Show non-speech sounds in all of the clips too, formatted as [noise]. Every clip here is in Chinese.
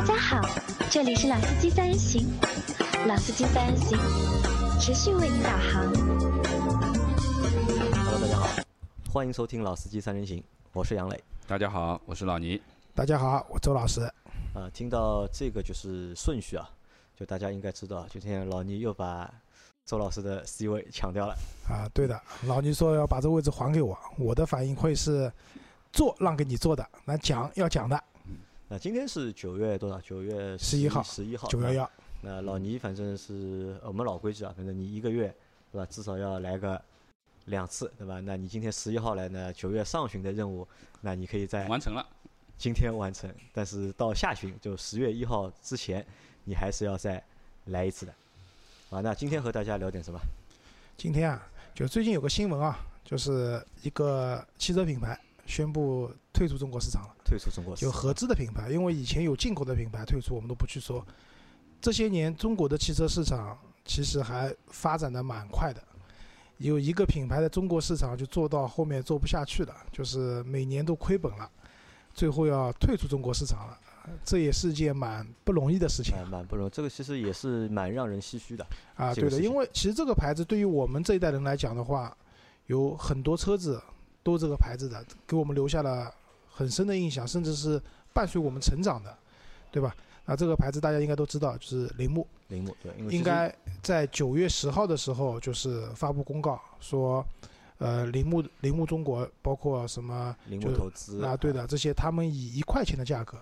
大家好，这里是老司机三人行，老司机三人行持续为您导航。Hello，大家好，欢迎收听《老司机三人行》，我是杨磊。大家好，我是老倪。大家好，我周老师。呃，听到这个就是顺序啊，就大家应该知道，今天老倪又把周老师的 C 位抢掉了。啊，对的，老倪说要把这位置还给我，我的反应会是做让给你做的，那讲要讲的，那今天是九月多少？九月十一号十一号，九幺幺。那老倪反正是呃我们老规矩啊，反正你一个月对吧，至少要来个两次对吧？那你今天十一号来呢，九月上旬的任务，那你可以在完成了，今天完成，但是到下旬就十月一号之前，你还是要再来一次的。啊，那今天和大家聊点什么？今天啊，就最近有个新闻啊，就是一个汽车品牌宣布退出中国市场了，退出中国市场就合资的品牌，因为以前有进口的品牌退出，我们都不去说。这些年中国的汽车市场其实还发展的蛮快的，有一个品牌的中国市场就做到后面做不下去了，就是每年都亏本了，最后要退出中国市场了，这也是件蛮不容易的事情。蛮蛮不容易，这个其实也是蛮让人唏嘘的。啊，对的，因为其实这个牌子对于我们这一代人来讲的话，有很多车子都这个牌子的，给我们留下了很深的印象，甚至是伴随我们成长的，对吧？那这个牌子大家应该都知道，就是铃木，铃木对，应该在九月十号的时候就是发布公告说，呃，铃木铃木中国包括什么铃就木投资啊，对的，这些他们以一块钱的价格，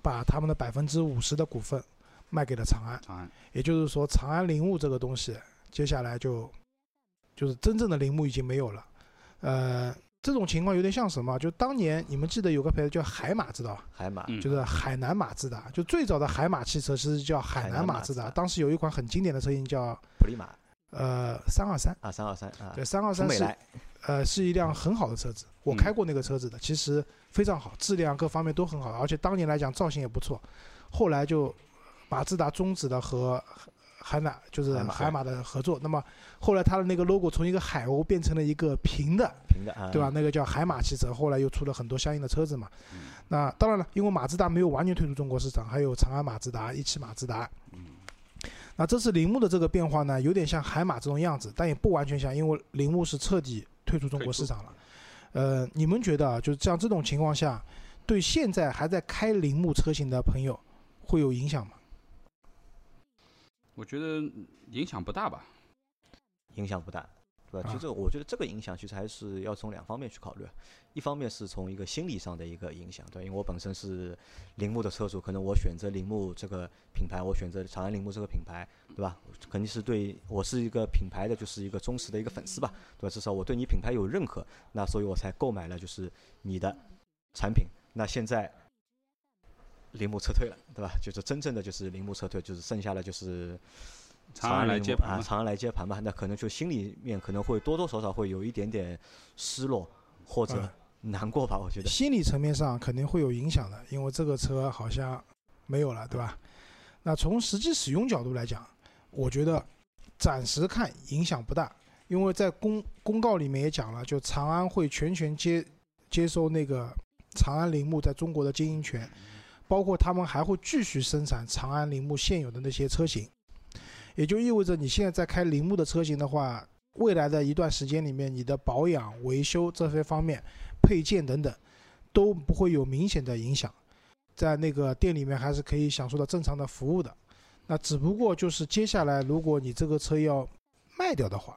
把他们的百分之五十的股份卖给了长安。长安也就是说，长安铃木这个东西，接下来就就是真正的铃木已经没有了。呃，这种情况有点像什么？就当年你们记得有个牌子叫海马，知道吧？海马，嗯。就是海南马自达，就最早的海马汽车其实叫海南马自达。当时有一款很经典的车型叫普利马。呃三二三，啊，三二三啊，对，三二三是呃是一辆很好的车子，我嗯开过那个车子的，其实非常好，质量各方面都很好，而且当年来讲造型也不错。后来就马自达终止了和海马就是海马的合作，那么后来它的那个 logo 从一个海鸥变成了一个平的，平的啊，对吧？？那个叫海马汽车，后来又出了很多相应的车子嘛。嗯那当然了，因为马自达没有完全退出中国市场，还有长安马自达、一汽马自达。嗯那这次铃木的这个变化呢，有点像海马这种样子，但也不完全像，因为铃木是彻底退出中国市场了。呃，你们觉得啊，就是像这种情况下，对现在还在开铃木车型的朋友会有影响吗？我觉得影响不大吧。影响不大，对吧？啊其实我觉得这个影响其实还是要从两方面去考虑，一方面是从一个心理上的一个影响，对，因为我本身是铃木的车主，可能我选择铃木这个品牌，我选择长安铃木这个品牌，对吧？肯定是对我是一个品牌的就是一个忠实的一个粉丝吧，对吧？至少我对你品牌有认可，那所以我才购买了就是你的产品。那现在铃木撤退了，对吧？就是真正的就是铃木撤退，就是剩下的就是长安来接盘啊长安来接盘吧。那可能就心里面可能会多多少少会有一点点失落或者嗯难过吧，我觉得。心理层面上肯定会有影响的，因为这个车好像没有了，对吧？那从实际使用角度来讲，我觉得暂时看影响不大，因为在公公告里面也讲了，就长安会全权接接收那个长安铃木在中国的经营权，包括他们还会继续生产长安铃木现有的那些车型，也就意味着你现在在开铃木的车型的话，未来的一段时间里面，你的保养、维修这些方面。配件等等都不会有明显的影响，在那个店里面还是可以享受到正常的服务的。那只不过就是接下来，如果你这个车要卖掉的话，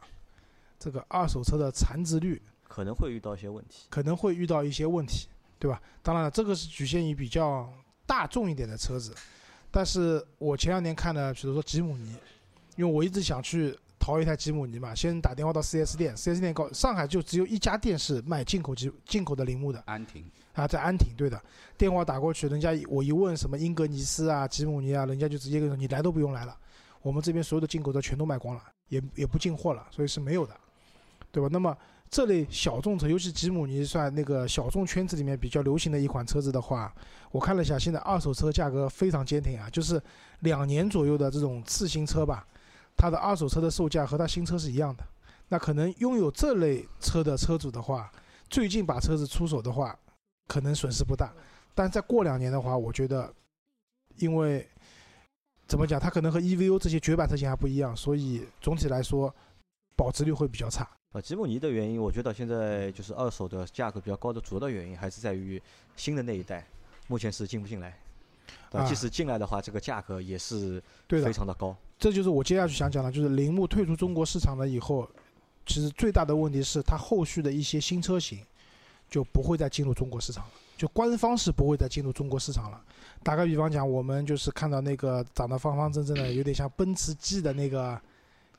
这个二手车的残值率可能会遇到一些问题。可能会遇到一些问题，对吧？当然了，这个是局限于比较大众一点的车子，但是我前两年看的，比如说吉姆尼，因为我一直想去淘一台吉姆尼嘛，先打电话到 4S 店，4S 店告上海就只有一家店是卖进口吉进口的铃木的。安亭。啊，在安亭，对的，电话打过去，人家我一问什么英格尼斯啊、吉姆尼啊，人家就直接跟我说你来都不用来了，我们这边所有的进口车全都卖光了，也也不进货了，所以是没有的，对吧？那么这类小众车，尤其吉姆尼算那个小众圈子里面比较流行的一款车子的话，我看了一下，现在二手车价格非常坚挺啊，就是两年左右的这种次新车吧，它的二手车的售价和它新车是一样的。那可能拥有这类车的车主的话，最近把车子出手的话，可能损失不大，但再过两年的话，我觉得因为怎么讲，它可能和 EVO 这些绝版车型还不一样，所以总体来说保值率会比较差。啊，吉姆尼的原因，我觉得现在就是二手的价格比较高的主要的原因，还是在于新的那一代目前是进不进来。即使进来的话，这个价格也是非，常的高。这就是我接下去想讲的，就是铃木退出中国市场了以后，其实最大的问题是它后续的一些新车型就不会再进入中国市场了，就官方是不会再进入中国市场了。打个比方讲，我们就是看到那个长得方方正正的，[coughs] 有点像奔驰 G 的那个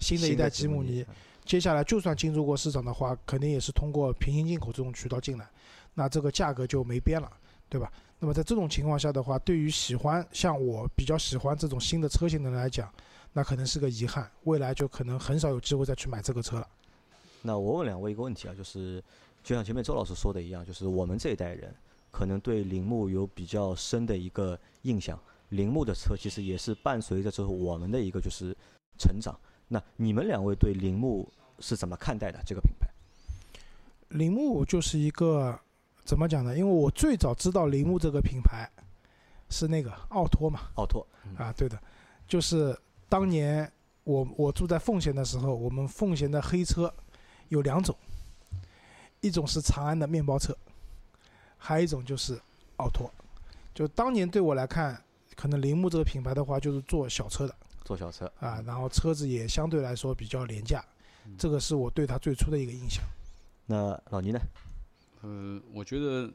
新的一代吉姆尼，嗯接下来就算进入过市场的话，肯定也是通过平行进口这种渠道进来，那这个价格就没边了，对吧？那么在这种情况下的话，对于喜欢像我比较喜欢这种新的车型的人来讲，那可能是个遗憾，未来就可能很少有机会再去买这个车了。那我问两位一个问题啊，就是就像前面周老师说的一样，就是我们这一代人可能对铃木有比较深的一个印象，铃木的车其实也是伴随着之后我们的一个就是成长。那你们两位对铃木是怎么看待的这个品牌？铃木就是一个怎么讲呢？因为我最早知道铃木这个品牌是那个奥拓嘛，奥拓，嗯啊，对的，就是当年我我住在奉贤的时候，我们奉贤的黑车有两种，一种是长安的面包车，还有一种就是奥拓。就当年对我来看，可能铃木这个品牌的话，就是做小车的做小车啊，然后车子也相对来说比较廉价，这个是我对它最初的一个印象。那老倪呢？呃，我觉得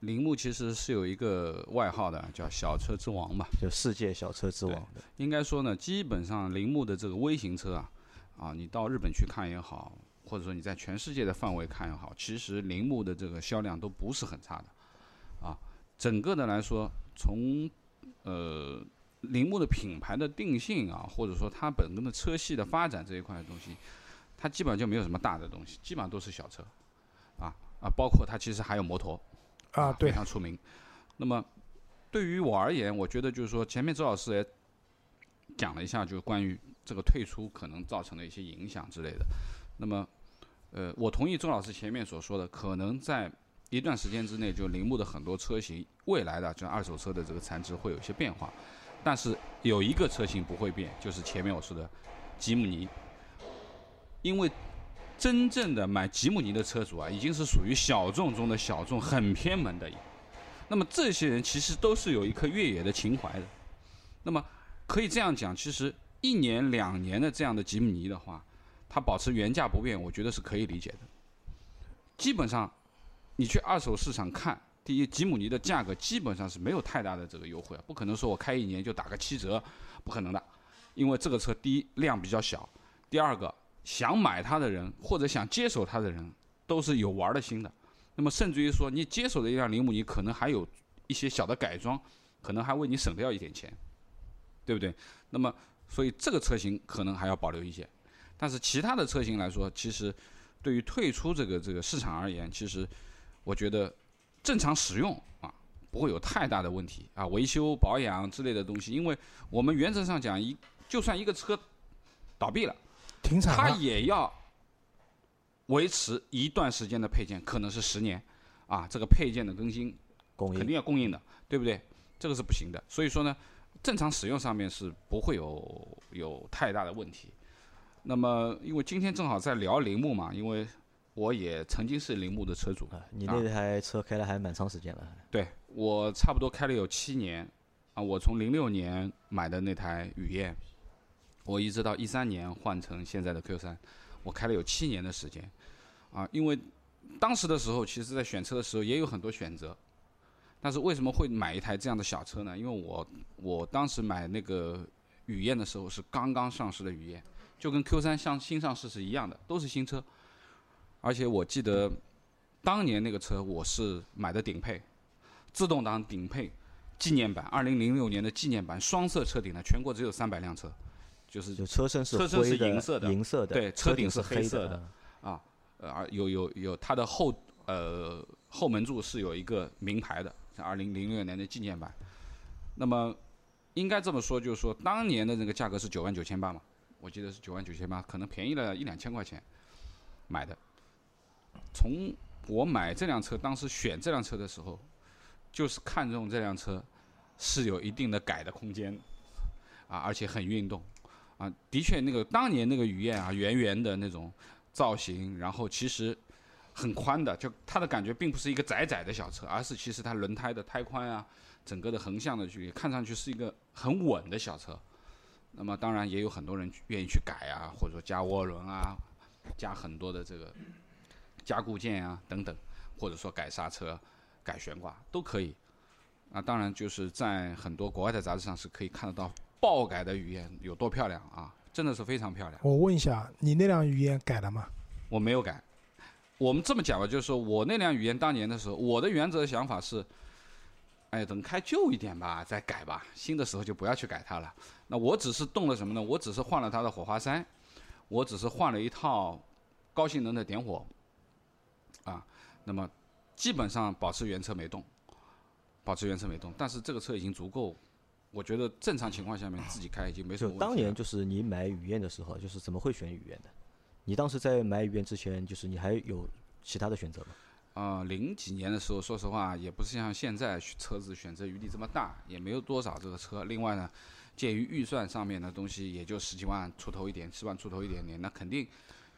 铃木其实是有一个外号的，叫“小车之王”嘛。就世界小车之王的，应该说呢，基本上铃木的这个微型车啊，啊，你到日本去看也好，或者说你在全世界的范围看也好，其实铃木的这个销量都不是很差的，啊，整个的来说，从呃铃木的品牌的定性啊，或者说它本身的车系的发展这一块的东西，它基本上就没有什么大的东西，基本上都是小车，啊啊，包括它其实还有摩托，啊，对非，常出名。那么对于我而言，我觉得就是说，前面周老师也讲了一下，就是关于这个退出可能造成的一些影响之类的。那么，呃，我同意周老师前面所说的，可能在一段时间之内，就铃木的很多车型未来的这二手车的这个残值会有一些变化，但是有一个车型不会变，就是前面我说的吉姆尼，因为真正的买吉姆尼的车主啊，已经是属于小众中的小众，很偏门的。那么这些人其实都是有一颗越野的情怀的。那么可以这样讲，其实一年两年的这样的吉姆尼的话，它保持原价不变，我觉得是可以理解的。基本上，你去二手市场看，第一，吉姆尼的价格基本上是没有太大的这个优惠啊，不可能说我开一年就打个七折，不可能的，因为这个车第一量比较小，第二个想买它的人或者想接手它的人都是有玩的心的。那么甚至于说，你接手的一辆铃木，你可能还有一些小的改装，可能还为你省掉一点钱，对不对？那么所以这个车型可能还要保留一些，但是其他的车型来说，其实对于退出这个这个市场而言，其实我觉得正常使用啊不会有太大的问题啊，维修保养之类的东西，因为我们原则上讲一就算一个车倒闭了。停产它，也要维持一段时间的配件，可能是十年，啊，这个配件的更新肯供应定要供应的，对不对？这个是不行的。所以说呢，正常使用上面是不会有有太大的问题。那么，因为今天正好在聊铃木嘛，因为我也曾经是铃木的车主，啊，你那台车开了还蛮长时间了，对我差不多开了有七年，啊，我从零六年买的那台雨燕，我一直到一三年换成现在的 Q 三，我开了有七年的时间，啊，因为当时的时候，其实在选车的时候也有很多选择，但是为什么会买一台这样的小车呢？因为我我当时买那个雨燕的时候是刚刚上市的雨燕，就跟 Q 三上新上市是一样的，都是新车，而且我记得当年那个车我是买的顶配。自动挡顶配纪念版，二零零六年的纪念版双色车顶的，全国只有三百辆车，就是就车身是车身是银色的银色的，对车顶是黑黑色的的，啊，呃，而有有有它的后呃后门柱是有一个名牌的，是二零零六年的纪念版。那么应该这么说，就是说当年的那个价格是九万九千八嘛，我记得是九万九千八，可能便宜了一两千块钱买的。从我买这辆车，当时选这辆车的时候，就是看中这辆车是有一定的改的空间，啊，而且很运动，啊，的确那个当年那个雨燕啊，圆圆的那种造型，然后其实很宽的，就它的感觉并不是一个窄窄的小车，而是其实它轮胎的胎宽啊，整个的横向的距离，看上去是一个很稳的小车。那么当然也有很多人愿意去改啊，或者说加涡轮啊，加很多的这个加固件啊等等，或者说改刹车、改悬挂都可以。那当然就是在很多国外的杂志上是可以看得到爆改的语言有多漂亮啊，真的是非常漂亮。我问一下，你那辆语言改了吗？我没有改。我们这么讲吧，就是说我那辆语言当年的时候，我的原则想法是，哎，等开旧一点吧，再改吧。新的时候就不要去改它了。那我只是动了什么呢？我只是换了它的火花塞，我只是换了一套高性能的点火，啊，那么基本上保持原车没动，保持原车没动。但是这个车已经足够，我觉得正常情况下面自己开已经没什么问题当年就是你买雨燕的时候，就是怎么会选雨燕的？你当时在买雨燕之前，就是你还有其他的选择吗？啊，零几年的时候，说实话也不是像现在车子选择余地这么大，也没有多少这个车。另外呢，鉴于预算上面的东西也就十几万出头一点，十万出头一点点，那肯定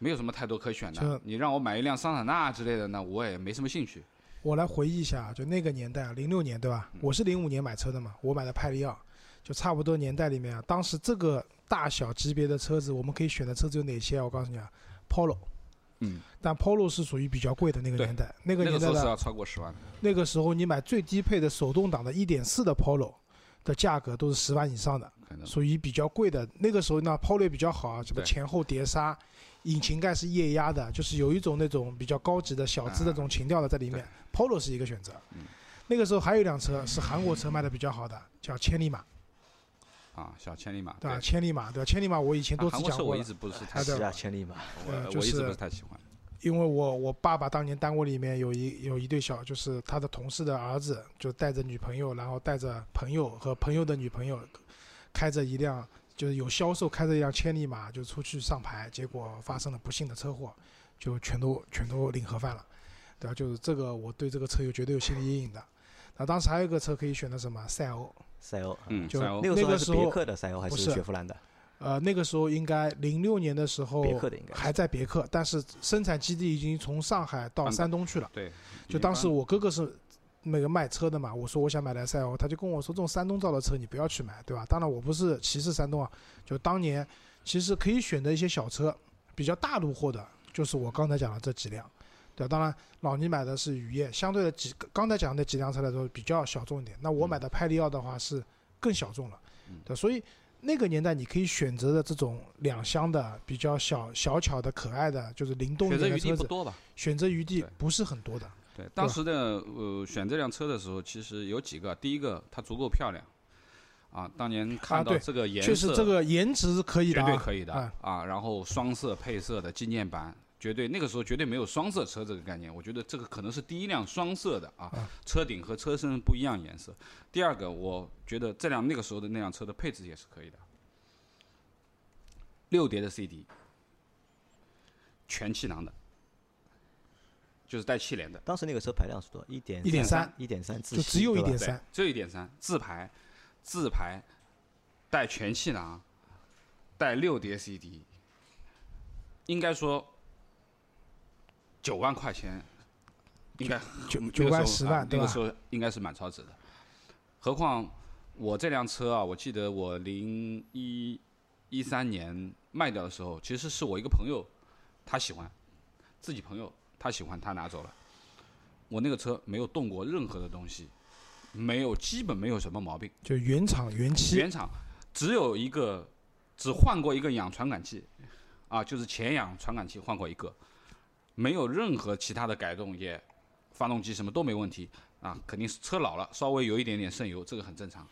没有什么太多可选的这。你让我买一辆桑塔纳之类的呢，我也没什么兴趣。我来回忆一下，就那个年代，零六年对吧？我是零五年买车的嘛，我买的派利奥，就差不多年代里面啊，当时这个大小级别的车子，我们可以选的车子有哪些啊？我告诉你啊，Polo，嗯，但 Polo 是属于比较贵的那个年代，那个年代的个时候是要超过十万的。那个时候，你买最低配的手动挡的1.4的 Polo 的价格都是十万以上的，属于比较贵的。那个时候呢，Polo 也比较好啊，什么前后碟刹，引擎盖是液压的，就是有一种那种比较高级的小资的这种情调的在里面。Polo 是一个选择。嗯那个时候还有一辆车是韩国车卖的比较好的，叫千里马，啊，小千里马，对千里马，对吧？千里马我以前多啊韩国次讲过了，车我一直不是太喜欢，千里马。我呃就是我一直不是太喜欢。因为我我爸爸当年单位里面有一有一对小，就是他的同事的儿子，就带着女朋友，然后带着朋友和朋友的女朋友，开着一辆就是有销售开着一辆千里马就出去上牌，结果发生了不幸的车祸，就全都全都领盒饭了，对吧？就是这个我对这个车有绝对有心理阴影的。那当时还有一个车可以选的什么赛欧，赛欧，嗯，就那个时候别克的赛欧还是不是雪佛兰的？呃，那个时候应该零六年的时候别克的应该还在别克，但是生产基地已经从上海到山东去了。对，就当时我哥哥是那个卖车的嘛，我说我想买台赛欧，他就跟我说这种山东造的车你不要去买，对吧？当然我不是歧视山东啊，就当年其实可以选择一些小车，比较大路货的，就是我刚才讲的这几辆，对吧？当然老倪买的是雨燕，相对的几刚才讲的几辆车来说比较小众一点，那我买的派利奥的话是更小众了，嗯对，所以。那个年代，你可以选择的这种两厢的、比较小小巧的、可爱的，就是灵动一选择余点的车子，地不多吧？选择余地不是很多的。对，当时的呃选这辆车的时候，其实有几个，第一个它足够漂亮，啊，当年看到这个颜色，确实这个颜值是可以的、啊，绝对可以的啊啊。然后双色配色的纪念版，绝对那个时候绝对没有双色车这个概念，我觉得这个可能是第一辆双色的啊啊，车顶和车身不一样颜色。第二个，我觉得这辆那个时候的那辆车的配置也是可以的，六碟的 CD，全气囊的，就是带气帘的。当时那个车排量是多少？一点一点三一点三自就只有一点三，，只有一点三，自排，自排，带全气囊，带六碟 CD，应该说九万块钱，应该九那个九万十万对吧那个时？候应该是蛮超值的。何况我这辆车啊，我记得我零一一三年卖掉的时候，其实是我一个朋友，他喜欢，自己朋友他喜欢，他拿走了。我那个车没有动过任何的东西，没有，基本没有什么毛病。就原厂原漆，原厂只有一个，只换过一个氧传感器，啊，就是前氧传感器换过一个，没有任何其他的改动，也发动机什么都没问题啊，肯定是车老了，稍微有一点点渗油，这个很正常，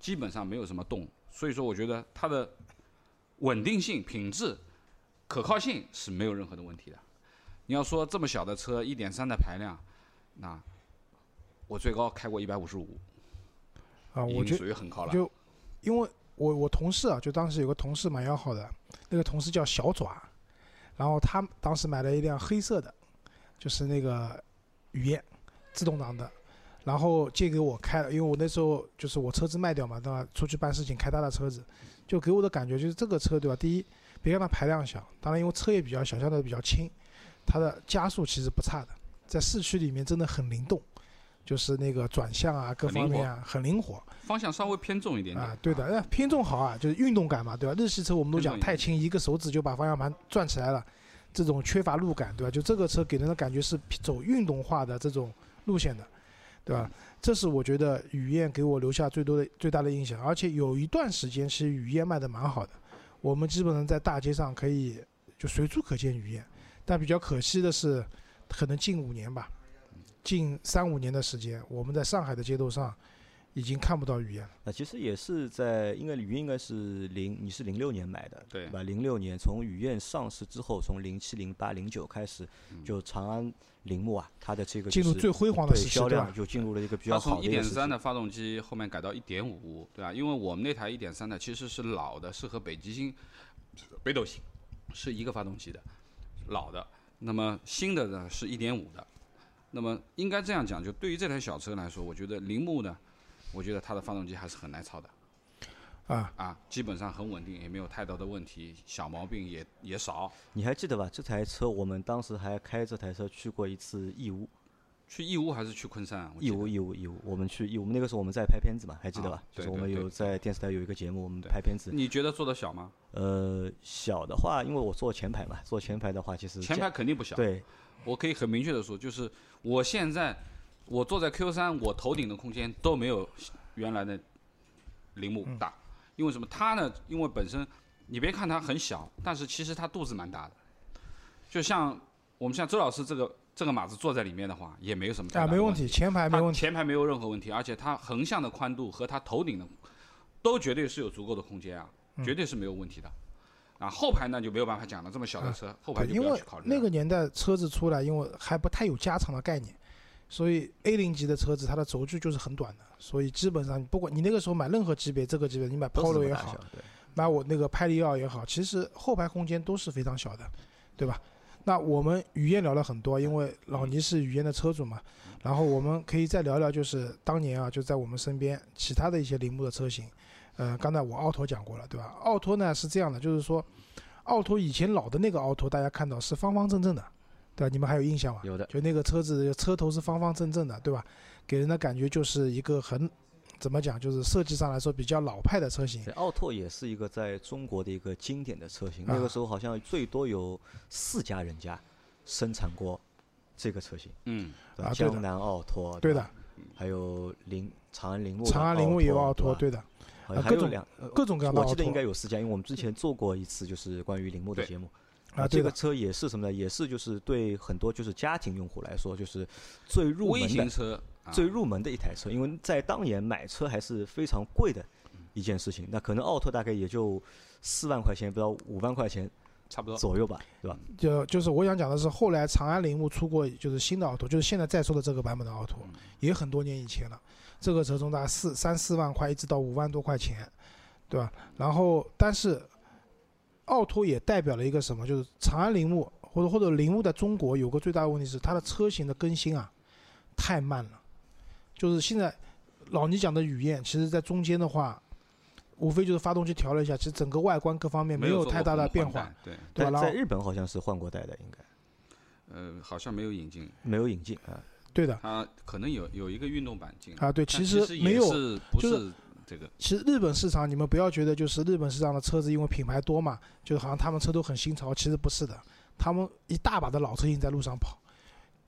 基本上没有什么动，所以说我觉得它的稳定性、品质、可靠性是没有任何的问题的。你要说这么小的车，一点三的排量，那我最高开过一百五十五，啊，我觉属于很高了。就因为我我同事啊，就当时有个同事蛮要好的，那个同事叫小爪，然后他当时买了一辆黑色的，就是那个雨燕自动挡的，然后借给我开了，因为我那时候就是我车子卖掉嘛，对吧？出去办事情开他的车子，就给我的感觉就是这个车，对吧？第一，别看它排量小，当然因为车也比较小，相对比较轻，它的加速其实不差的，在市区里面真的很灵动，就是那个转向啊，各方面啊很灵活方向稍微偏重一点点啊，对的，那偏重好啊，就是运动感嘛，对吧？日系车我们都讲太轻，一个手指就把方向盘转起来了，这种缺乏路感，对吧？就这个车给人的感觉是走运动化的这种路线的，对吧？这是我觉得雨燕给我留下最多的最大的印象，而且有一段时间其实雨燕卖的蛮好的，我们基本上在大街上可以就随处可见雨燕，但比较可惜的是，可能近五年吧，近三五年的时间，我们在上海的街头上已经看不到雨燕了。那其实也是在，应该雨燕应该是零，你是零六年买的，对吧？零六年从雨燕上市之后，从零七、零八、零九开始，就长安铃木啊，它的这个就是进入最辉煌的时期，销量？就进入了一个比较好的一。点三的发动机后面改到一点五，对吧？因为我们那台一点三的其实是老的，是和北极星、北斗星是一个发动机的，老的。那么新的呢是一点五的。那么应该这样讲，就对于这台小车来说，我觉得铃木呢，我觉得它的发动机还是很耐操的啊，啊，基本上很稳定，也没有太多的问题，小毛病也也少。你还记得吧？这台车我们当时还开这台车去过一次义乌，去义乌还是去昆山义乌，义乌，义乌。我们去义乌，那个时候我们在拍片子嘛，还记得吧啊？就是我们有在电视台有一个节目，我们对拍片子。你觉得做的小吗？呃，小的话，因为我坐前排嘛，坐前排的话，其实前排肯定不小。对我可以很明确的说，就是我现在我坐在 Q 三，我头顶的空间都没有原来的铃木大，因为什么？它呢？因为本身你别看它很小，但是其实它肚子蛮大的。就像我们像周老师这个这个马子坐在里面的话，也没有什么太啊，没问题，前排没它问题。前排没有任何问题，而且它横向的宽度和它头顶的都绝对是有足够的空间啊，嗯绝对是没有问题的。啊，后排呢就没有办法讲了，这么小的车，后排，就因为不要去考虑了。那个年代车子出来，因为还不太有加长的概念，所以 A 零级的车子它的轴距就是很短的，所以基本上不管你那个时候买任何级别，这个级别你买 Polo 也好。买我那个派利奥也好，其实后排空间都是非常小的，对吧？那我们雨燕聊了很多，因为老倪是雨燕的车主嘛，然后我们可以再聊聊，就是当年啊，就在我们身边其他的一些铃木的车型，呃，刚才我奥拓讲过了，对吧？奥拓呢是这样的，就是说，奥拓以前老的那个奥拓，大家看到是方方正正的，对吧？你们还有印象吗？有的，就那个车子车头是方方正正的，对吧？给人的感觉就是一个很怎么讲，就是设计上来说比较老派的车型。奥拓也是一个在中国的一个经典的车型。啊那个时候好像最多有四家人家生产过这个车型，嗯，啊江南奥拓，对的，还有铃长安铃木长安铃木也有奥拓，对对的，吧，好像啊各种还有两，呃各种各样的奥拓我记得应该有四家，因为我们之前做过一次就是关于铃木的节目。啊，这个车也是什么呢？也是就是对很多就是家庭用户来说，就是最入微门的型车，啊最入门的一台车，因为在当年买车还是非常贵的一件事情。那可能奥拓大概也就四万块钱，不到五万块钱差不多。左右吧，对吧？就就是我想讲的是，后来长安铃木出过就是新的奥拓，就是现在在售的这个版本的奥拓，也很多年以前了。这个车从大概四三四万块一直到五万多块钱，对吧？然后但是奥拓也代表了一个什么？就是长安铃木或者或者铃木在中国有个最大的问题是它的车型的更新啊太慢了。就是现在老倪讲的雨燕，其实在中间的话，无非就是发动机调了一下，其实整个外观各方面没有太大的变化，，对，对吧？然后在在日本好像是换过代的，应该。呃，好像没有引进，没有引进啊。对的。它可能有有一个运动版进。啊，对，其实没有是不就是是这个，其实日本市场，你们不要觉得就是日本市场的车子因为品牌多嘛，就好像他们车都很新潮，其实不是的，他们一大把的老车型在路上跑，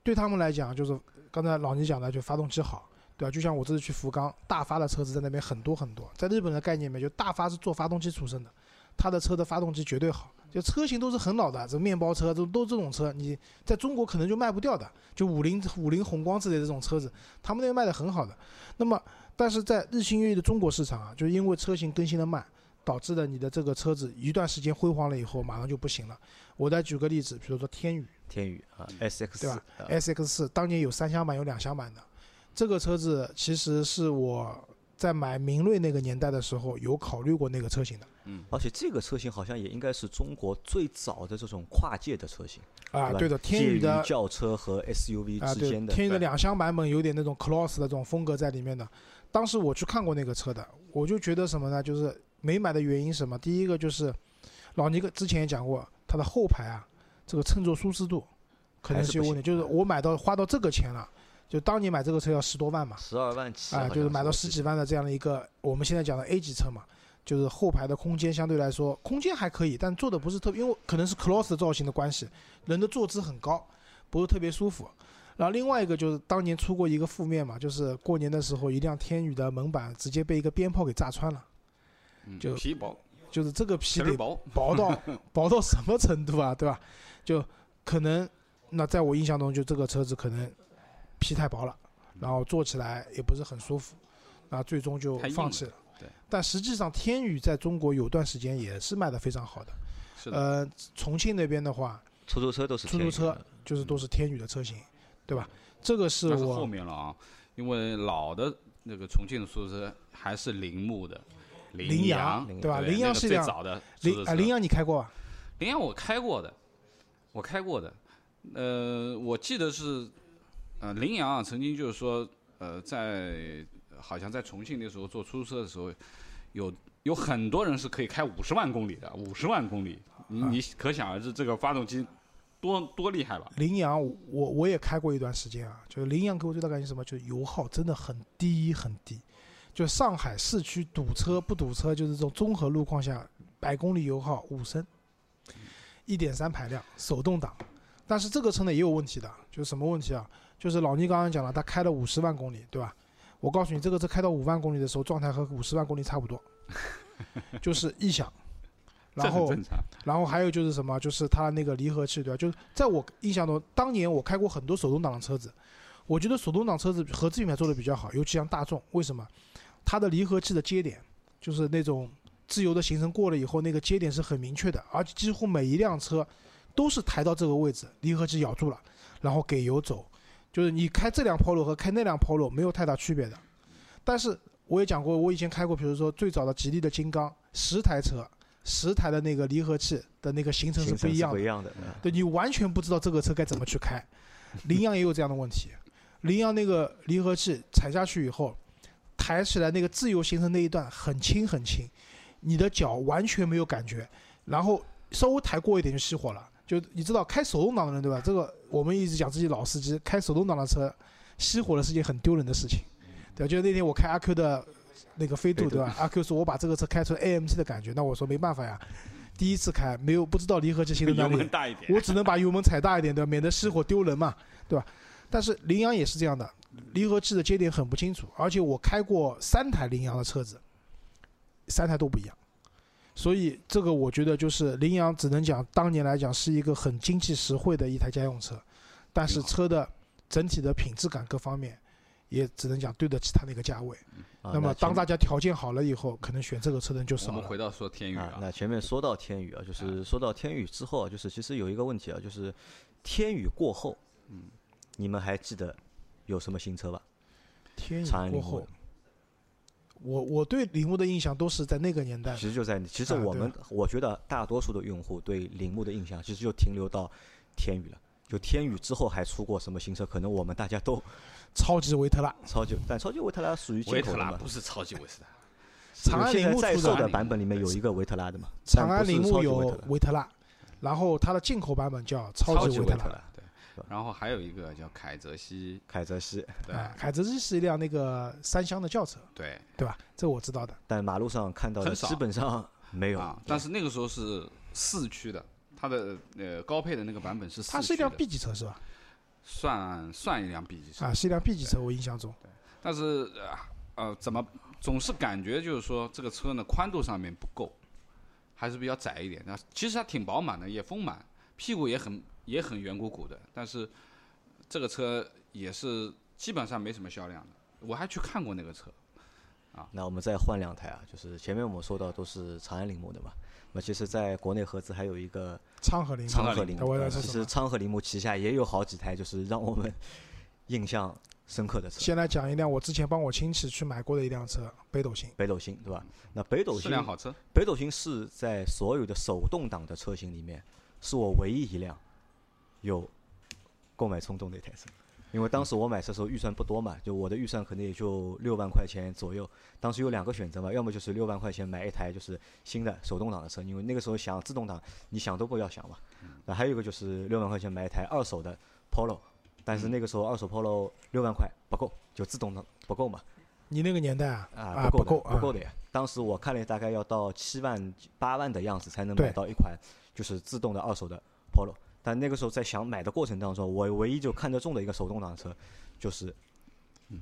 对他们来讲就是刚才老倪讲的，就发动机好，对吧？就像我这次去福冈，大发的车子在那边很多很多，在日本的概念里面，就大发是做发动机出身的，他的车的发动机绝对好，就车型都是很老的，这面包车都都这种车，你在中国可能就卖不掉的，就五菱五菱宏光之类的这种车子，他们那边卖的很好的。那么，但是在日新月异的中国市场啊，就因为车型更新的慢，导致了你的这个车子一段时间辉煌了以后，马上就不行了。我再举个例子，比如说天宇天宇啊，SX 对吧啊，SX 四当年有三厢版有两厢版的，这个车子其实是我在买明锐那个年代的时候，有考虑过那个车型的嗯而且这个车型好像也应该是中国最早的这种跨界的车型，啊。对的，天宇的轿车和 SUV 啊，对之间，的。天宇的两厢版本有点那种 cross 的这种风格在里面的。当时我去看过那个车的，我就觉得什么呢？就是没买的原因什么？第一个就是老尼克之前也讲过，它的后排啊，这个乘坐舒适度可能是有问题。就是我买到花到这个钱了，就当年买这个车要十多万嘛，十二万起啊，就是买到十几万的这样的一个我们现在讲的 A 级车嘛，就是后排的空间相对来说空间还可以，但坐的不是特别，因为可能是 cross 的造型的关系，人的坐姿很高，不是特别舒服。然后另外一个就是当年出过一个负面嘛，就是过年的时候一辆天宇的门板直接被一个鞭炮给炸穿了，嗯就皮薄，就是这个皮得薄，薄到 [laughs] 薄到什么程度啊，对吧？就可能那在我印象中，就这个车子可能皮太薄了，然后坐起来也不是很舒服，那最终就放弃了。对，但实际上天宇在中国有段时间也是卖的非常好的。是的，呃，重庆那边的话，出租车都是出租车天宇的就是都是天宇的车型，对吧？这个是那是后我面了啊，因为老的那个重庆的出租车还是铃木的，羚羊羊对吧？对羚羊是最早的羚啊羚羊你开过吧？羚羊我开过的，我开过的，呃，我记得是，呃，羚羊啊，曾经就是说，呃，在好像在重庆那时候坐出租车的时候，有有很多人是可以开五十万公里的，五十万公里，你可想而知这个发动机多多厉害吧？羚羊我我也开过一段时间啊，就是羚羊给我最大感觉是什么？就是油耗真的很低很低，就上海市区堵车不堵车，就是这种综合路况下，百公里油耗五升，一点三排量，手动挡。但是这个车呢也有问题的，就是什么问题啊？就是老倪刚刚讲了，他开了五十万公里，对吧？我告诉你，这个车开到五万公里的时候，状态和五十万公里差不多，[laughs] 就是异响。这然后。然后还有就是什么，就是它那个离合器，对吧？就是在我印象中，当年我开过很多手动挡的车子，我觉得手动挡车子合资品牌做的比较好，尤其像大众，为什么？它的离合器的接点，就是那种自由的行程过了以后，那个接点是很明确的，而且几乎每一辆车都是抬到这个位置，离合器咬住了，然后给油走，就是你开这辆 Polo 和开那辆 Polo 没有太大区别的。但是我也讲过，我以前开过，比如说最早的吉利的金刚，十台车，十台的那个离合器的那个行程是不一样的不一。样的。嗯对你完全不知道这个车该怎么去开。羚羊也有这样的问题，羚羊那个离合器踩下去以后，抬起来那个自由行程那一段很轻很轻，你的脚完全没有感觉，然后稍微抬过一点就熄火了。就你知道开手动挡的人对吧？这个我们一直讲自己老司机，开手动挡的车熄火了是件很丢人的事情，对吧？就那天我开阿 Q 的那个飞度对吧？阿 Q 说我把这个车开出 AMG 的感觉，那我说没办法呀，[laughs] 第一次开没有不知道离合器行一点，我只能把油门踩大一点，对吧？免得熄火丢人嘛，对吧？但是羚羊也是这样的，离合器的接点很不清楚，而且我开过三台羚羊的车子，三台都不一样，所以这个我觉得就是羚羊只能讲当年来讲是一个很经济实惠的一台家用车，但是车的整体的品质感各方面也只能讲对得起它那个价位。啊那么当大家条件好了以后，可能选这个车的人就少了我们回。到说天宇啊，，啊那前面说到天宇啊，就是说到天宇之后啊，就是其实有一个问题啊，就是天宇过后，嗯，你们还记得有什么新车吧？天宇过后我我对铃木的印象都是在那个年代其实就在，其实我们我觉得大多数的用户对铃木的印象，其实就停留到天宇了。就天宇之后还出过什么新车？可能我们大家都 [laughs] 超级维特拉，超级，但超级维特拉属于进维口的嘛。特拉不是超级维特拉，长安铃木出的在售的版本里面有一个维特拉的嘛？长安铃木有维特拉维特拉，然后它的进口版本叫超超级维特拉。然后还有一个叫凯泽西，凯泽西，对。啊，凯泽西是一辆那个三厢的轿车，对。对吧？这我知道的。但马路上看到的很少。基本上没有。啊，但是那个时候是四驱的，它的呃高配的那个版本是四驱的，它是一辆 B 级车是吧？算算一辆 B 级车。啊，，是一辆 B 级车，我印象中。但是呃呃怎么总是感觉就是说这个车呢宽度上面不够，还是比较窄一点。那其实它挺饱满的，也丰满，屁股也很也很圆鼓鼓的，但是这个车也是基本上没什么销量的。我还去看过那个车，啊那我们再换两台啊，就是前面我们说到都是长安铃木的嘛，那其实在国内合资还有一个昌河铃木，昌河铃木，其实？昌河铃木旗下也有好几台，就是让我们印象深刻的车。先来讲一辆我之前帮我亲戚去买过的一辆车，北斗星。北斗星对吧？那北斗是星辆好车，北斗星是在所有的手动挡的车型里面，是我唯一一辆有购买冲动的一台车。因为当时我买车的时候预算不多嘛，就我的预算可能也就六万块钱左右。当时有两个选择嘛，要么就是六万块钱买一台就是新的手动挡的车，因为那个时候想自动挡，你想都不要想嘛。那还有一个就是六万块钱买一台二手的 Polo，但是那个时候二手 Polo 六万块不够，就自动挡不够嘛。你那个年代啊啊，不够的，啊不够的呀。当时我看了，大概要到七万、八万的样子才能买到一款就是自动的二手的 Polo。但那个时候在想买的过程当中，我唯一就看得中的一个手动挡车就是嗯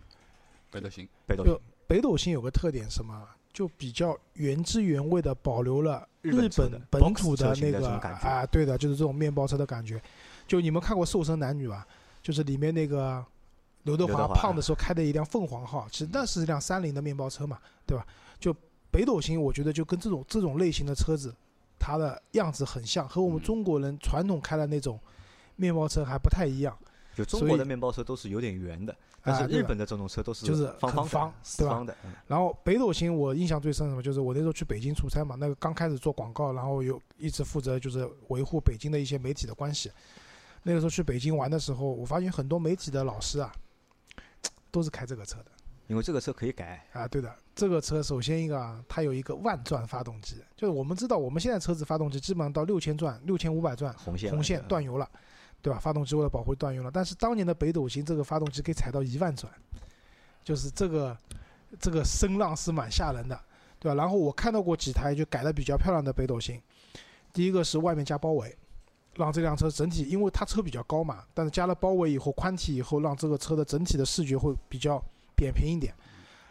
北斗星，北斗星。北斗星有个特点什么？就比较原汁原味的保留了日本本本土型那个啊，对的，就是这种面包车的感觉。就你们看过《瘦身男女》吧？就是里面那个刘德华刘德华胖的时候开的一辆凤凰号，其实那是一辆三菱的面包车嘛，对吧？就北斗星，我觉得就跟这种这种类型的车子，它的样子很像，和我们嗯中国人传统开的那种面包车还不太一样。就中国的面包车都是有点圆的，但是日本的这种车都是就是方方很方的、四对吧方的。嗯然后北斗星我印象最深的什么，就是我那时候去北京出差嘛，那个刚开始做广告，然后有一直负责就是维护北京的一些媒体的关系。那个时候去北京玩的时候，我发现很多媒体的老师啊，都是开这个车的因为这个车可以改，啊。对的，这个车首先一个啊，它有一个万转发动机，就是我们知道我们现在车子发动机基本上到六千转、六千五百转，红线红线断油了，对吧？发动机为了保护断油了，但是当年的北斗星这个发动机可以踩到一万转，就是这个这个声浪是蛮吓人的，对吧？然后我看到过几台就改的比较漂亮的北斗星，第一个是外面加包围，让这辆车整体，因为它车比较高嘛，但是加了包围以后，宽体以后，让这个车的整体的视觉会比较扁平一点，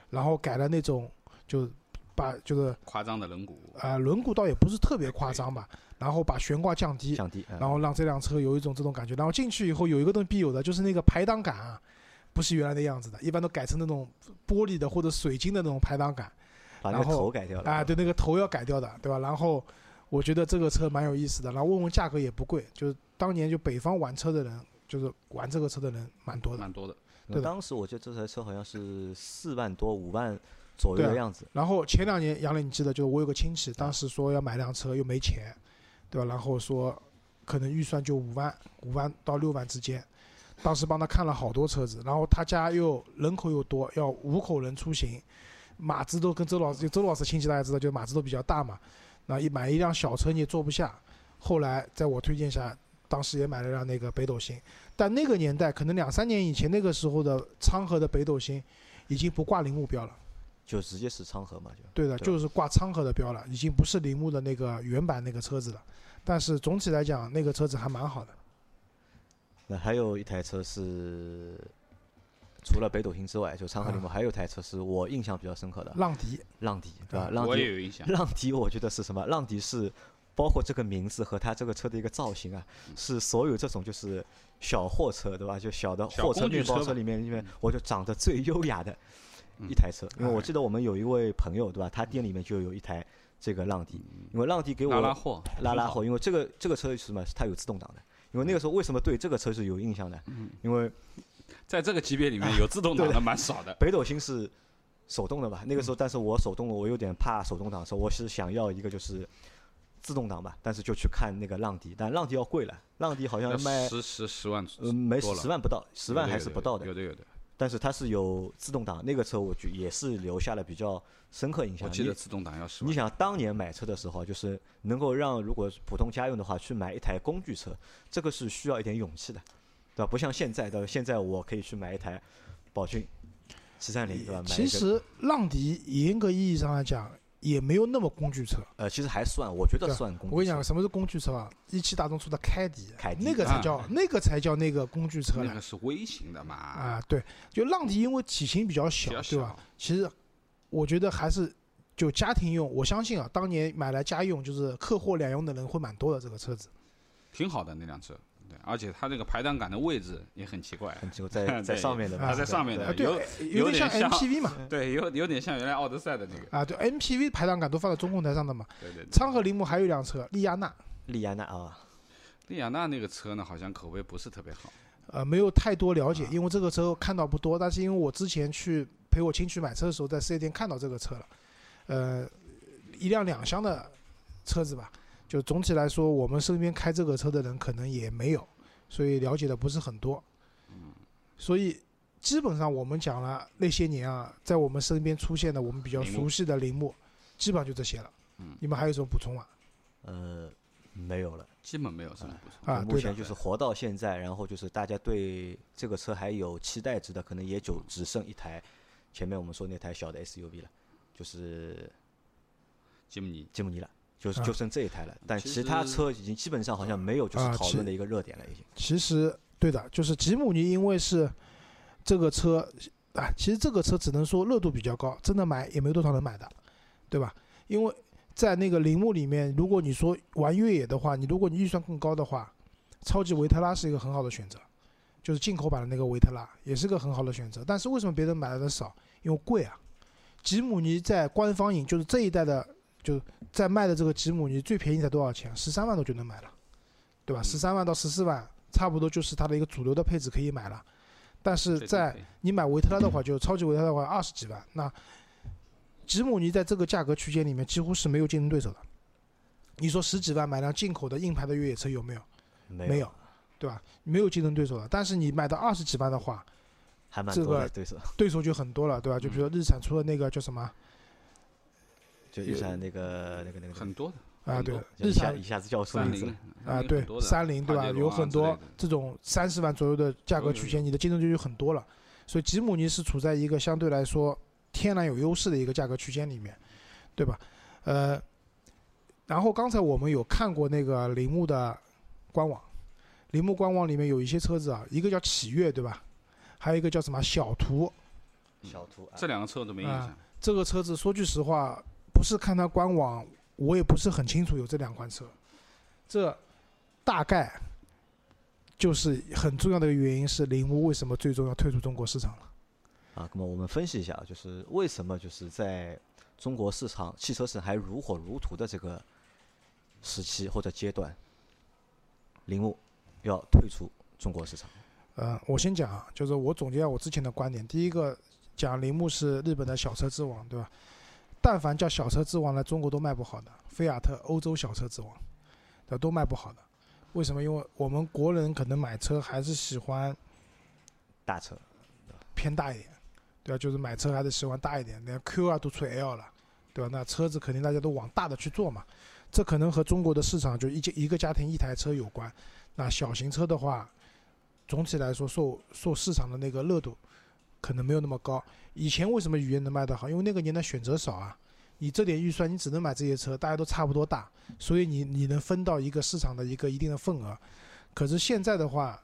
然后改了那种就把就是夸张的轮毂，呃轮毂倒也不是特别夸张吧，然后把悬挂降低，降低，嗯然后让这辆车有一种这种感觉。然后进去以后有一个东西必有的，就是那个排挡杆啊，不是原来的样子的，一般都改成那种玻璃的或者水晶的那种排挡杆把那个然后头改掉了啊，对，那个头要改掉的，对吧？然后我觉得这个车蛮有意思的，然后问问价格也不贵，就是当年就北方玩车的人，就是玩这个车的人蛮多的。蛮多的。那对的当时我记得这台车好像是四万多、五万左右的样子。然后前两年杨磊，你记得，就是我有个亲戚，当时说要买辆车，又没钱，对吧？然后说可能预算就五万，五万到六万之间。当时帮他看了好多车子，然后他家又人口又多，要五口人出行，码子都跟周老师，就周老师亲戚大家知道，就码子都比较大嘛。那一买一辆小车你也坐不下，后来在我推荐下，当时也买了辆那个北斗星，但那个年代可能两三年以前，那个时候的昌河的北斗星已经不挂铃木标了。就直接是昌河嘛，就对的，对就是挂昌河的标了，已经不是铃木的那个原版那个车子了。但是总体来讲，那个车子还蛮好的。那还有一台车是，除了北斗星之外，就昌河铃木，啊还有一台车是我印象比较深刻的，浪迪，浪迪，对吧？啊我也浪迪，有印象，[laughs] 浪迪，我觉得是什么？浪迪是包括这个名字和它这个车的一个造型啊，是所有这种就是小货车，对吧？就小的货车、面包车里面，里面嗯我就长得最优雅的嗯一台车。因为我哎记得我们有一位朋友，对吧？他店里面就有一台这个浪迪，因为浪迪给我拉拉货，拉拉货，因为这个这个车是什么？它有自动挡的。因为那个时候为什么对这个车是有印象的？嗯因为在这个级别里面有自动挡对的 [laughs] 蛮少的。北斗星是手动的吧？那个时嗯候，但是我手动的，我有点怕手动挡的时候，我是想要一个就是自动挡吧，但是就去看那个浪迪，但浪迪要贵了，浪迪好像要卖十十十万，呃没十万不到，十万还是不到的有，的有的。但是它是有自动挡，那个车我觉也是留下了比较深刻印象。你我记得自动挡要十万。你想当年买车的时候，就是能够让如果普通家用的话去买一台工具车，这个是需要一点勇气的，对吧？不像现在的，现在我可以去买一台宝骏七三零，对吧？买一个其实浪迪严格意义上来讲也没有那么工具车。呃，其实还算，我觉得对算工具车。我跟你讲，什么是工具车啊？一汽大众出的凯迪，凯迪那个才啊叫那个才叫那个工具车呢那个。是微型的嘛？啊，对，就浪迪因为体型比较小，对吧？其实我觉得还是就家庭用，我相信啊，当年买来家用就是客货两用的人会蛮多的这个车子。挺好的那辆车。对，而且它这个排档杆的位置也很奇怪。很奇 [laughs] 在在上面的嘛，它在上面的有有点像 MPV 嘛。[laughs] 对，有有点像原来奥德赛的那个。啊，对，MPV 排档杆都放在中控台上的嘛。对对对。昌河铃木还有一辆车，利亚纳。利亚纳啊，利亚纳那个车呢，好像口碑不是特别好。呃，没有太多了解，因为这个车看到不多。但是因为我之前去陪我亲戚买车的时候，在四 S 店看到这个车了，呃，一辆两厢的车子吧。就总体来说，我们身边开这个车的人可能也没有，所以了解的不是很多。所以基本上我们讲了那些年啊，在我们身边出现的我们比较熟悉的铃木，基本上就这些了。嗯你们还有什么补充吗？呃，没有了。基本没有什么补充。啊，目前，就是活到现在，然后就是大家对这个车还有期待值的，可能也就只剩一台，前面我们说那台小的 SUV 了，就是吉姆尼吉姆尼了，就就剩这一台了。但其其他车已经基本上好像没有就是讨论的一个热点了，已经。其实对的，就是吉姆尼，因为是这个车啊，其实这个车只能说热度比较高，真的买也没多少人买的，对吧？因为在那个铃木里面，如果你说玩越野的话，你如果你预算更高的话，超级维特拉是一个很好的选择，就是进口版的那个维特拉也是个很好的选择。但是为什么别人买的少？因为贵啊。吉姆尼在官方引就是这一代的，就在卖的这个吉姆尼最便宜才多少钱？十三万多就能买了，对吧？嗯十三万到十四万，差不多就是它的一个主流的配置可以买了。但是在你买维特拉的话，就超级维特拉的话二十几万，那吉姆尼在这个价格区间里面几乎是没有竞争对手的。你说十几万买辆进口的硬派的越野车有没有？没没有，对吧？没有竞争对手的。但是你买到二十几万的话，还蛮这个多的对手。[laughs] 对手就很多了，对吧？就比如说日产出的那个叫什么就日产那个那个那个很多的啊？对一下日产一下子叫出三菱名字。啊，对，三菱对吧？有很多这种三十万左右的价格区间，你的竞争对手很多了。所以吉姆尼是处在一个相对来说天然有优势的一个价格区间里面，对吧？呃，然后刚才我们有看过那个铃木的官网，铃木官网里面有一些车子啊，一个叫启悦，对吧？还有一个叫什么小图，小图啊这两个车都没印啊象。这个车子说句实话，不是看它官网，我也不是很清楚有这两款车。这大概就是很重要的一个原因是铃木为什么最终要退出中国市场了。啊，那么我们分析一下，就是为什么就是在中国市场汽车市场还如火如荼的这个时期或者阶段，铃木要退出中国市场。呃，我先讲啊，就是我总结下我之前的观点。第一个讲铃木是日本的小车之王，对吧？但凡叫小车之王来，中国都卖不好的。菲亚特欧洲小车之王，对都卖不好的。为什么？因为我们国人可能买车还是喜欢大车偏大一点，对吧？就是买车还是喜欢大一点，连 Q 啊都出 L 了，对吧？那车子肯定大家都往大的去做嘛，这可能和中国的市场就一家一个家庭一台车有关。那小型车的话，总体来说受受市场的那个热度可能没有那么高。以前为什么语言能卖得好？因为那个年代选择少啊，你这点预算你只能买这些车，大家都差不多大，所以你你能分到一个市场的一个一定的份额。可是现在的话，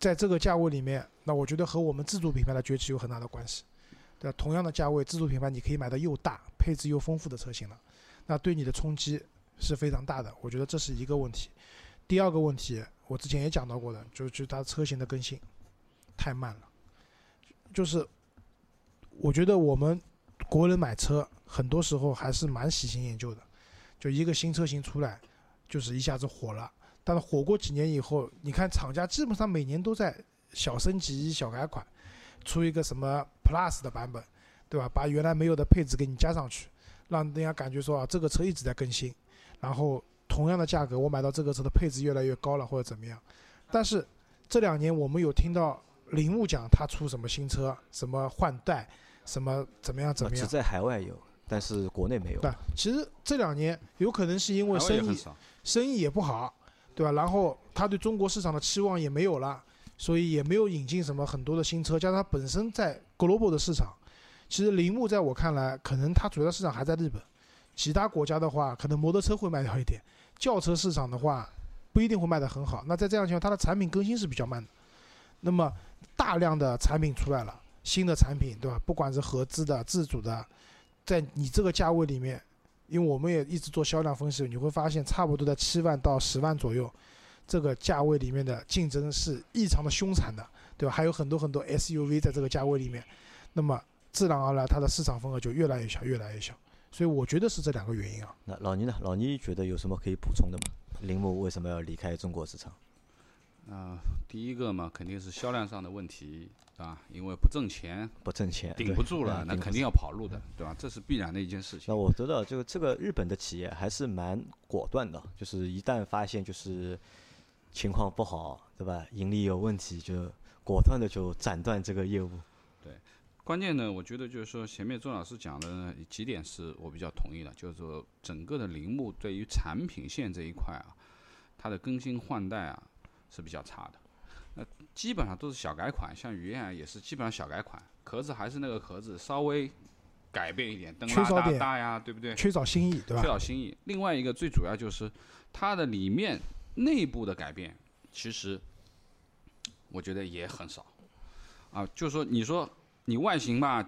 在这个价位里面，那我觉得和我们自主品牌的崛起有很大的关系。对，同样的价位，自主品牌你可以买到又大、配置又丰富的车型了，那对你的冲击是非常大的。我觉得这是一个问题。第二个问题，我之前也讲到过的，就是就是它车型的更新太慢了。就是我觉得我们国人买车很多时候还是蛮喜新厌旧的，就一个新车型出来，就是一下子火了。但是火过几年以后，你看厂家基本上每年都在小升级、小改款，出一个什么 Plus 的版本，对吧？把原来没有的配置给你加上去，让人家感觉说啊，这个车一直在更新。然后同样的价格，我买到这个车的配置越来越高了，或者怎么样。但是这两年我们有听到铃木讲他出什么新车，什么换代，什么怎么样怎么样。只在海外有，但是国内没有。对，其实这两年有可能是因为生意生意也不好，对吧？然后他对中国市场的期望也没有了，所以也没有引进什么很多的新车，加上它本身在 global 的市场，其实铃木在我看来，可能它主要市场还在日本，其他国家的话，可能摩托车会卖掉一点，轿车市场的话不一定会卖得很好。那在这样情况，它的产品更新是比较慢的。那么大量的产品出来了，新的产品，对吧？不管是合资的、自主的，在你这个价位里面，因为我们也一直做销量分析，你会发现差不多在七万到十万左右，这个价位里面的竞争是异常的凶残的，对吧？还有很多很多 SUV 在这个价位里面，那么自然而然它的市场份额就越来越小，越来越小。所以我觉得是这两个原因啊。那老倪呢？老倪觉得有什么可以补充的吗？铃木为什么要离开中国市场？啊、第一个嘛，肯定是销量上的问题啊，因为不挣钱，不挣钱，顶不住了，那肯定要跑路的，对吧？这是必然的一件事情那。我觉得这个这个日本的企业还是蛮果断的，就是一旦发现就是情况不好，对吧？盈利有问题，就果断的就斩断这个业务。对关键呢，我觉得就是说，前面周老师讲的呢几点是我比较同意的，就是说整个的铃木对于产品线这一块啊，它的更新换代啊是比较差的。那基本上都是小改款，像雨燕啊也是基本上小改款，壳子还是那个壳子，稍微改变一点，灯拉大缺少点大呀，对不对？缺少新意，对吧缺？少新意。另外一个最主要就是它的里面内部的改变，其实我觉得也很少啊。就是说，你说你外形吧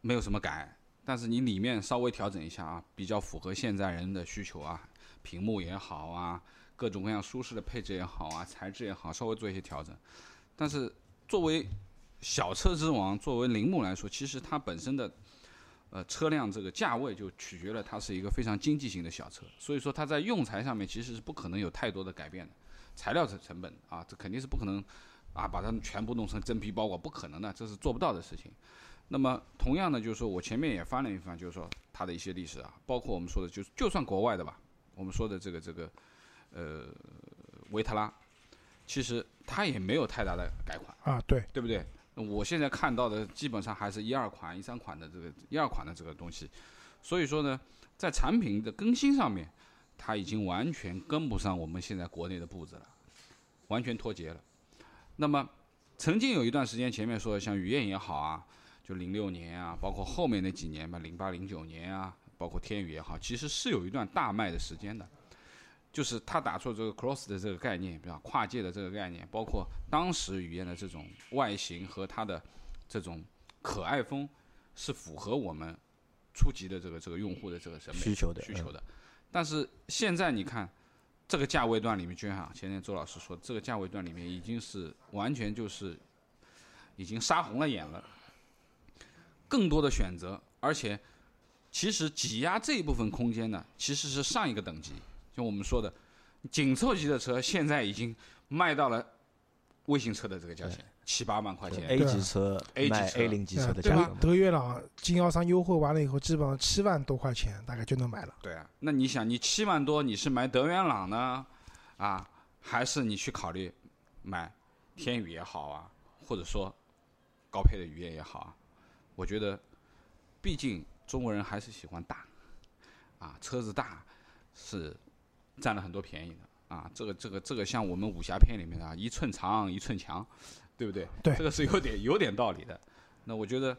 没有什么改，但是你里面稍微调整一下啊，比较符合现在人的需求啊，屏幕也好啊，各种各样舒适的配置也好啊，材质也好，稍微做一些调整。但是作为小车之王，作为铃木来说，其实它本身的呃车辆这个价位就取决了它是一个非常经济型的小车，所以说它在用材上面其实是不可能有太多的改变的，材料成成本啊，这肯定是不可能啊把它们全部弄成真皮包裹，不可能的，这是做不到的事情。那么同样的，就是说我前面也翻了一翻，就是说它的一些历史啊，包括我们说的，就就算国外的吧，我们说的这个这个呃维特拉，其实它也没有太大的改款。啊，对，对不对？我现在看到的基本上还是一二款、一三款的这个一二款的这个东西，所以说呢，在产品的更新上面，它已经完全跟不上我们现在国内的步子了，完全脱节了。那么，曾经有一段时间，前面说的像雨燕也好啊，就零六年啊，包括后面那几年吧，零八零九年啊，包括天宇也好，其实是有一段大卖的时间的。就是他打出这个 cross 的这个概念，比较跨界的这个概念，包括当时语言的这种外形和它的这种可爱风，是符合我们初级的这个这个用户的这个审美需求的嗯需求的。但是现在你看，这个价位段里面，就像前天周老师说，这个价位段里面已经是完全就是已经杀红了眼了，更多的选择，而且其实挤压这一部分空间呢，其实是上一个等级，就我们说的紧凑级的车，现在已经卖到了微型车的这个价钱，七八万块钱。A 级车 A 级 A 零级车的价格，德悦朗经销商优惠完了以后，基本上七万多块钱大概就能买了。对啊，那你想，你七万多，你是买德元朗呢，啊，还是你去考虑买天宇也好啊，或者说高配的雨燕也好啊？我觉得，毕竟中国人还是喜欢大，啊，车子大是占了很多便宜的啊。这个这个这个，像我们武侠片里面的啊，一寸长一寸强，对不对？对这个是有点有点道理的。那我觉得，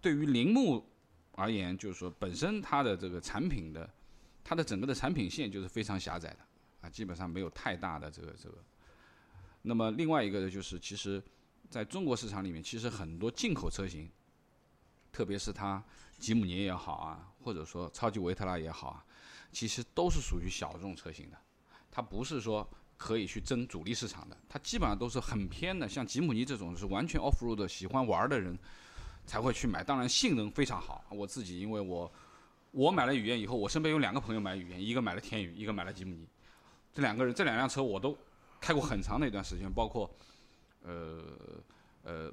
对于铃木而言，就是说本身它的这个产品的，它的整个的产品线就是非常狭窄的啊，基本上没有太大的这个这个。那么另外一个呢，就是其实在中国市场里面，其实很多进口车型，特别是它吉姆尼也好啊，或者说超级维特拉也好啊，其实都是属于小众车型的，它不是说可以去争主力市场的，它基本上都是很偏的。像吉姆尼这种是完全 off road 的，喜欢玩的人才会去买，当然性能非常好。我自己因为我我买了雨燕以后，我身边有两个朋友买雨燕，一个买了天宇，一个买了吉姆尼。这两个人这两辆车我都开过很长的一段时间，包括呃呃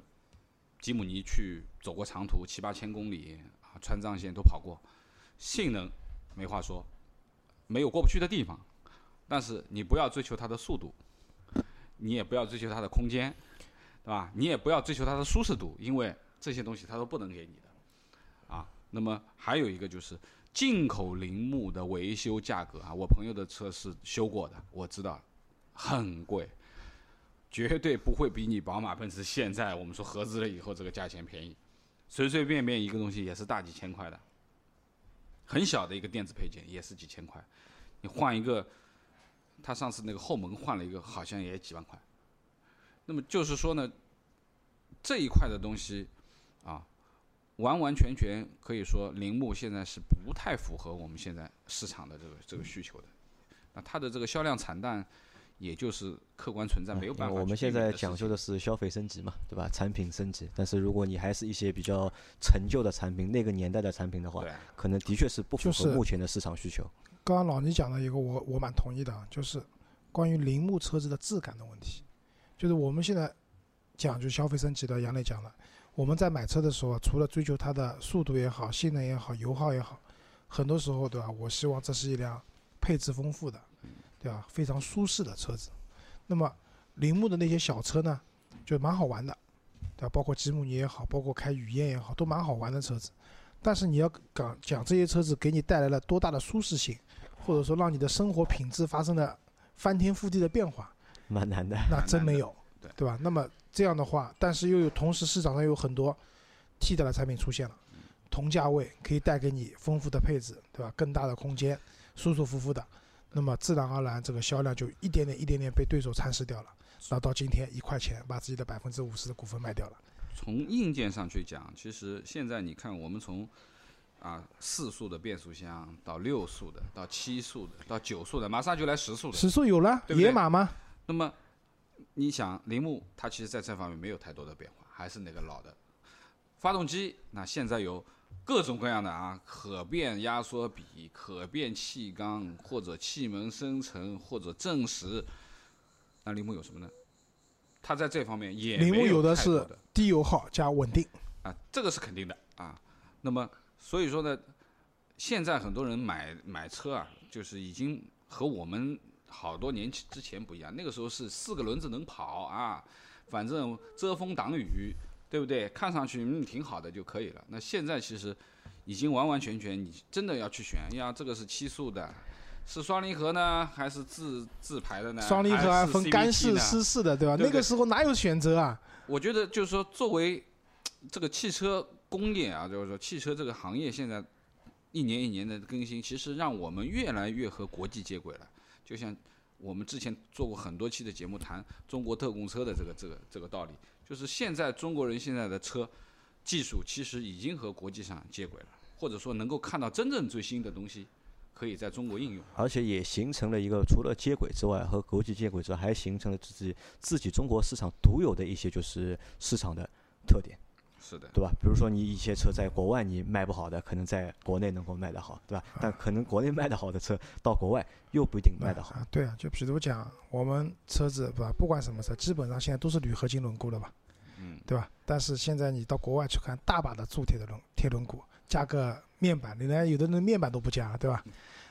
吉姆尼去走过长途七八千公里啊，川藏线都跑过，性能没话说，没有过不去的地方。但是你不要追求它的速度，你也不要追求它的空间，对吧？你也不要追求它的舒适度，因为这些东西它都不能给你的。啊，那么还有一个就是进口铃木的维修价格啊，我朋友的车是修过的，我知道很贵，绝对不会比你宝马、奔驰现在我们说合资了以后这个价钱便宜，随随便便一个东西也是大几千块的，很小的一个电子配件也是几千块，你换一个，他上次那个后门换了一个，好像也几万块。那么就是说呢，这一块的东西啊，完完全全可以说铃木现在是不太符合我们现在市场的这个这个需求的。那它的这个销量惨淡，也就是客观存在，没有办法我们现在讲究的是消费升级嘛，对吧？产品升级，但是如果你还是一些比较陈旧的产品，那个年代的产品的话，可能的确是不符就是合目前的市场需求。刚刚老倪讲了一个我我蛮同意的，就是关于铃木车子的质感的问题，就是我们现在讲就消费升级的，杨磊讲了，我们在买车的时候啊，除了追求它的速度也好、性能也好、油耗也好，很多时候对吧？我希望这是一辆配置丰富的，对吧？非常舒适的车子。那么铃木的那些小车呢，就蛮好玩的，对吧？包括吉姆尼也好，包括开雨燕也好，都蛮好玩的车子。但是你要讲讲这些车子给你带来了多大的舒适性，或者说让你的生活品质发生了翻天覆地的变化，蛮难的。[laughs] 那真没有，对对吧？那么这样的话，但是又有同时市场上有很多替代的产品出现了，同价位可以带给你丰富的配置，对吧？更大的空间，舒舒服服的，那么自然而然这个销量就一点点一点点被对手蚕食掉了。那到今天一块钱把自己的百分之五十的股份卖掉了，从硬件上去讲，其实现在你看，我们从啊四速的变速箱到六速的，到七速的，到九速的，马上就来十速的。十速有了，对对野马吗？那么你想，铃木它其实在这方面没有太多的变化，还是那个老的发动机。那现在有各种各样的啊，可变压缩比、可变气缸，或者气门生成，或者正时。那铃木有什么呢？它在这方面也铃木有的是低油耗加稳定，啊，这个是肯定的啊。那么所以说呢，现在很多人买买车啊，就是已经和我们好多年之前不一样。那个时候是四个轮子能跑啊，反正遮风挡雨，对不对？看上去嗯挺好的就可以了。那现在其实已经完完全全，你真的要去选呀，这个是七速的。是双离合呢，还是自自排的呢？双离合还分干式、湿式的，对吧？对对那个时候哪有选择啊？我觉得就是说，作为这个汽车工业啊，就是说汽车这个行业现在一年一年的更新，其实让我们越来越和国际接轨了。就像我们之前做过很多期的节目，谈中国特供车的这个这个这个道理，就是现在中国人现在的车技术其实已经和国际上接轨了，或者说能够看到真正最新的东西可以在中国应用。而且也形成了一个除了接轨之外，和国际接轨之外，还形成了自己自己中国市场独有的一些就是市场的特点，是的，对吧？比如说你一些车在国外你卖不好的，可能在国内能够卖得好，对吧？但可能国内卖得好的车到国外又不一定卖得好。啊，对啊，就比如讲我们车子吧，不管什么车，基本上现在都是铝合金轮毂了吧，嗯，对吧？但是现在你到国外去看，大把的铸铁的轮铁轮毂，加个面板，人家有的人面板都不加，对吧？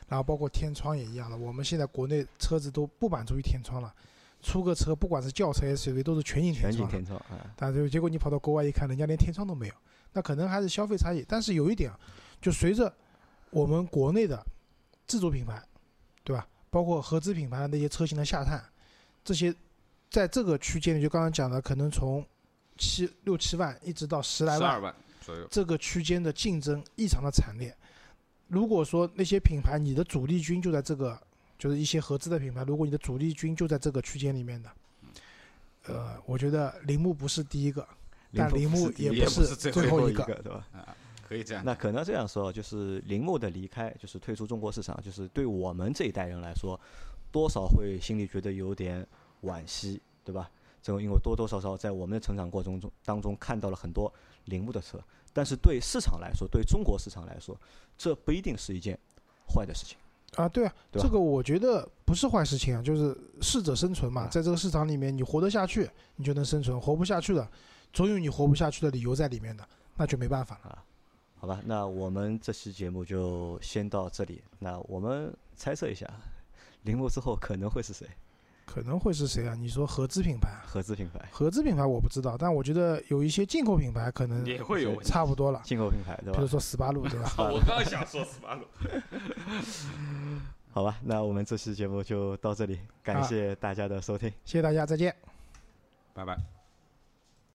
然后包括天窗也一样的，我们现在国内车子都不满足于天窗了，出个车不管是轿车 SUV 都是全景天全景天窗啊，但是结果你跑到国外一看，人家连天窗都没有，那可能还是消费差异。但是有一点啊，就随着我们国内的自主品牌，对吧？包括合资品牌的那些车型的下探，这些在这个区间里，就刚刚讲的，可能从七六七万一直到十来万十二万左右。这个区间的竞争异常的惨烈。如果说那些品牌你的主力军就在这个，就是一些合资的品牌，如果你的主力军就在这个区间里面的，呃，我觉得铃木不是第一个，但铃木也也不是最最后一个。个对吧？啊，可以这样。那可能这样说，就是铃木的离开，就是退出中国市场，就是对我们这一代人来说，多少会心里觉得有点惋惜，对吧？这种因为多多少少在我们的成长过程中当中看到了很多铃木的车，但是对市场来说，对中国市场来说，这不一定是一件坏的事情。啊，对啊，对这个我觉得不是坏事情啊，就是适者生存嘛，啊在这个市场里面，你活得下去，你就能生存；活不下去的，总有你活不下去的理由在里面的，那就没办法了。好吧，那我们这期节目就先到这里。那我们猜测一下，[laughs] 铃木之后可能会是谁？可能会是谁啊？你说合资品牌啊？合资品牌、合资品牌我不知道，但我觉得有一些进口品牌可能也会有。差不多了，进口品牌，对吧比如？说斯巴鲁，对吧？我刚想说斯巴鲁。[laughs] 好吧，那我们这期节目就到这里，感啊谢大家的收听。谢谢大家，再见。拜拜。